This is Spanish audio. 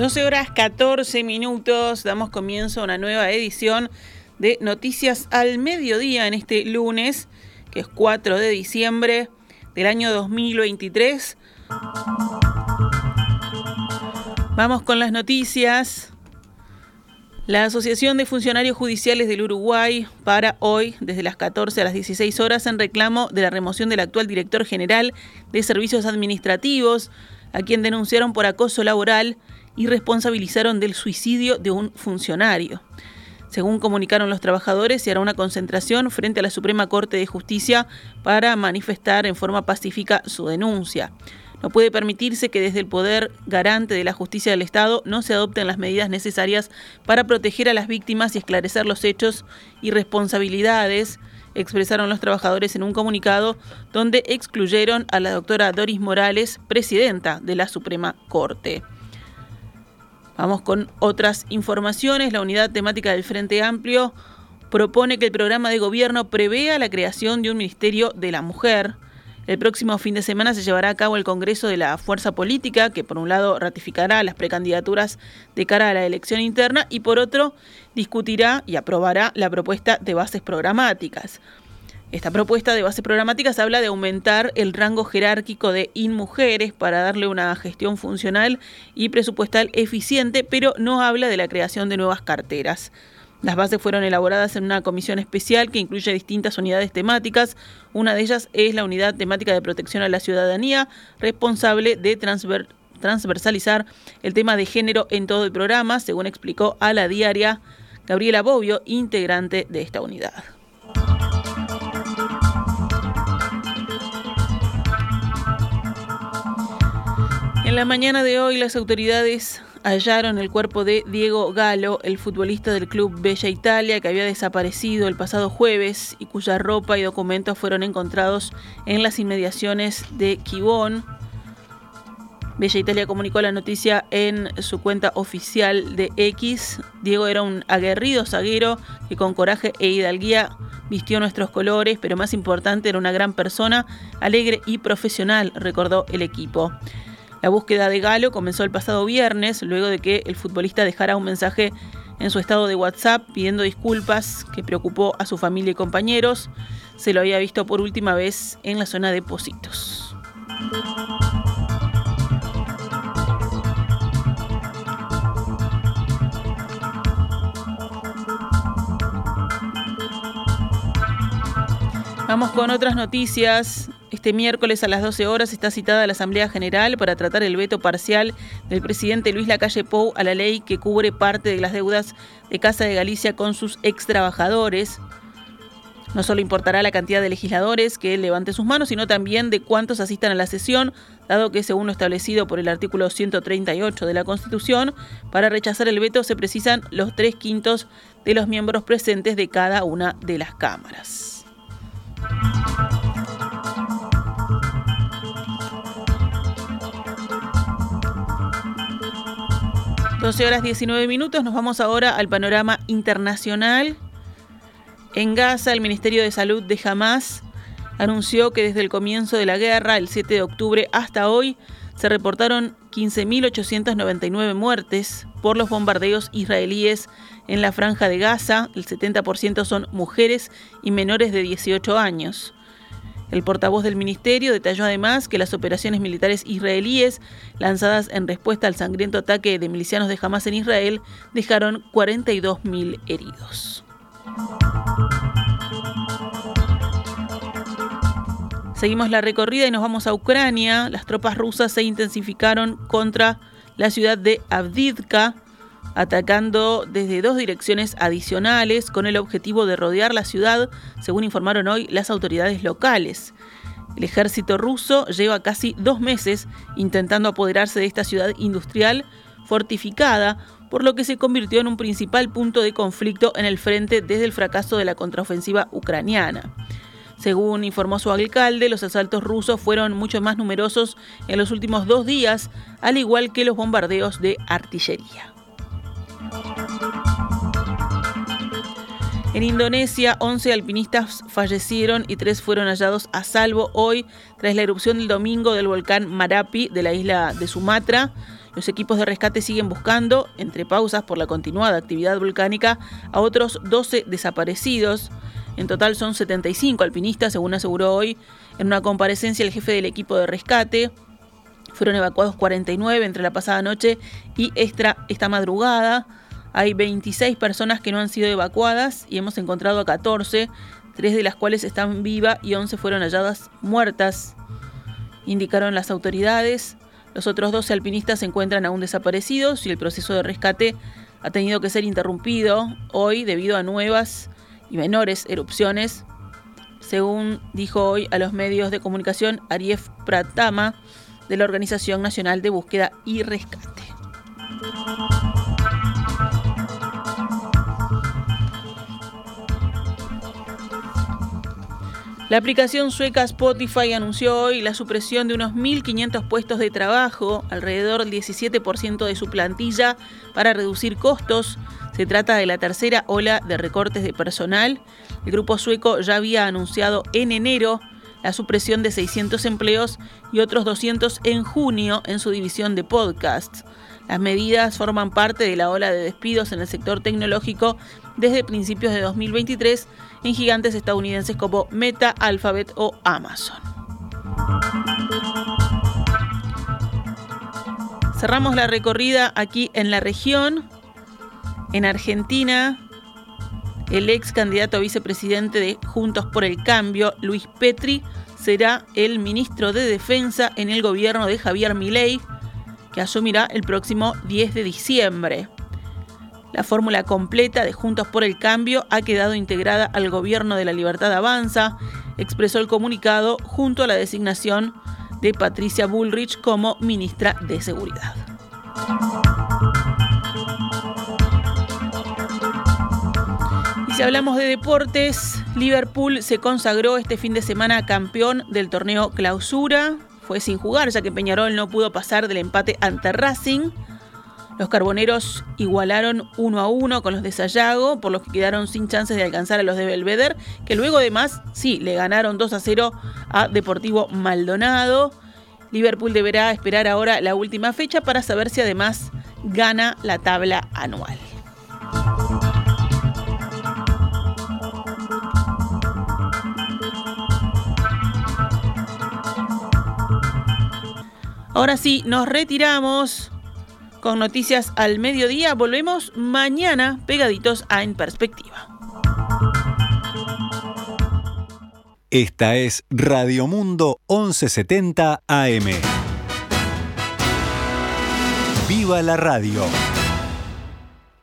12 horas 14 minutos, damos comienzo a una nueva edición de Noticias al Mediodía en este lunes, que es 4 de diciembre del año 2023. Vamos con las noticias. La Asociación de Funcionarios Judiciales del Uruguay para hoy, desde las 14 a las 16 horas, en reclamo de la remoción del actual director general de Servicios Administrativos, a quien denunciaron por acoso laboral y responsabilizaron del suicidio de un funcionario. Según comunicaron los trabajadores, se hará una concentración frente a la Suprema Corte de Justicia para manifestar en forma pacífica su denuncia. No puede permitirse que desde el poder garante de la justicia del Estado no se adopten las medidas necesarias para proteger a las víctimas y esclarecer los hechos y responsabilidades, expresaron los trabajadores en un comunicado donde excluyeron a la doctora Doris Morales, presidenta de la Suprema Corte. Vamos con otras informaciones. La unidad temática del Frente Amplio propone que el programa de gobierno prevea la creación de un Ministerio de la Mujer. El próximo fin de semana se llevará a cabo el Congreso de la Fuerza Política, que por un lado ratificará las precandidaturas de cara a la elección interna y por otro discutirá y aprobará la propuesta de bases programáticas. Esta propuesta de bases programáticas habla de aumentar el rango jerárquico de InMujeres para darle una gestión funcional y presupuestal eficiente, pero no habla de la creación de nuevas carteras. Las bases fueron elaboradas en una comisión especial que incluye distintas unidades temáticas. Una de ellas es la Unidad Temática de Protección a la Ciudadanía, responsable de transversalizar el tema de género en todo el programa, según explicó a la diaria Gabriela Bobbio, integrante de esta unidad. En la mañana de hoy las autoridades hallaron el cuerpo de Diego Galo, el futbolista del club Bella Italia que había desaparecido el pasado jueves y cuya ropa y documentos fueron encontrados en las inmediaciones de Quibón. Bella Italia comunicó la noticia en su cuenta oficial de X. Diego era un aguerrido zaguero que con coraje e hidalguía vistió nuestros colores, pero más importante era una gran persona, alegre y profesional, recordó el equipo. La búsqueda de Galo comenzó el pasado viernes, luego de que el futbolista dejara un mensaje en su estado de WhatsApp pidiendo disculpas que preocupó a su familia y compañeros. Se lo había visto por última vez en la zona de Positos. 'Vamos con otras noticias. Este miércoles a las 12 horas está citada la Asamblea General para tratar el veto parcial del presidente Luis Lacalle Pou a la ley que cubre parte de las deudas de Casa de Galicia con sus ex trabajadores. No solo importará la cantidad de legisladores que levante sus manos, sino también de cuántos asistan a la sesión, dado que según lo establecido por el artículo 138 de la Constitución, para rechazar el veto se precisan los tres quintos de los miembros presentes de cada una de las cámaras. 12 horas 19 minutos, nos vamos ahora al panorama internacional. En Gaza, el Ministerio de Salud de Hamas anunció que desde el comienzo de la guerra, el 7 de octubre hasta hoy, se reportaron 15.899 muertes por los bombardeos israelíes en la franja de Gaza. El 70% son mujeres y menores de 18 años. El portavoz del ministerio detalló además que las operaciones militares israelíes lanzadas en respuesta al sangriento ataque de milicianos de Hamas en Israel dejaron 42.000 heridos. Seguimos la recorrida y nos vamos a Ucrania. Las tropas rusas se intensificaron contra la ciudad de Avdivka, atacando desde dos direcciones adicionales con el objetivo de rodear la ciudad, según informaron hoy las autoridades locales. El ejército ruso lleva casi dos meses intentando apoderarse de esta ciudad industrial fortificada, por lo que se convirtió en un principal punto de conflicto en el frente desde el fracaso de la contraofensiva ucraniana. Según informó su alcalde, los asaltos rusos fueron mucho más numerosos en los últimos dos días, al igual que los bombardeos de artillería. En Indonesia, 11 alpinistas fallecieron y 3 fueron hallados a salvo hoy tras la erupción del domingo del volcán Marapi de la isla de Sumatra. Los equipos de rescate siguen buscando, entre pausas por la continuada actividad volcánica, a otros 12 desaparecidos. En total son 75 alpinistas, según aseguró hoy en una comparecencia el jefe del equipo de rescate. Fueron evacuados 49 entre la pasada noche y esta, esta madrugada. Hay 26 personas que no han sido evacuadas y hemos encontrado a 14, tres de las cuales están vivas y 11 fueron halladas muertas, indicaron las autoridades. Los otros 12 alpinistas se encuentran aún desaparecidos y el proceso de rescate ha tenido que ser interrumpido hoy debido a nuevas y menores erupciones, según dijo hoy a los medios de comunicación Arief Pratama de la Organización Nacional de Búsqueda y Rescate. La aplicación sueca Spotify anunció hoy la supresión de unos 1.500 puestos de trabajo, alrededor del 17% de su plantilla, para reducir costos. Se trata de la tercera ola de recortes de personal. El grupo sueco ya había anunciado en enero la supresión de 600 empleos y otros 200 en junio en su división de podcasts. Las medidas forman parte de la ola de despidos en el sector tecnológico desde principios de 2023 en gigantes estadounidenses como Meta, Alphabet o Amazon. Cerramos la recorrida aquí en la región. En Argentina, el ex candidato a vicepresidente de Juntos por el Cambio, Luis Petri, será el ministro de Defensa en el gobierno de Javier Milei, que asumirá el próximo 10 de diciembre. La fórmula completa de Juntos por el Cambio ha quedado integrada al Gobierno de la Libertad Avanza, expresó el comunicado junto a la designación de Patricia Bullrich como ministra de Seguridad. Y si hablamos de deportes, Liverpool se consagró este fin de semana campeón del torneo Clausura. Fue sin jugar ya que Peñarol no pudo pasar del empate ante Racing. Los carboneros igualaron uno a uno con los de Sayago, por los que quedaron sin chances de alcanzar a los de Belvedere, que luego además, sí, le ganaron 2 a 0 a Deportivo Maldonado. Liverpool deberá esperar ahora la última fecha para saber si además gana la tabla anual. Ahora sí, nos retiramos con noticias al mediodía. Volvemos mañana pegaditos a En Perspectiva. Esta es Radio Mundo 1170 AM. ¡Viva la radio!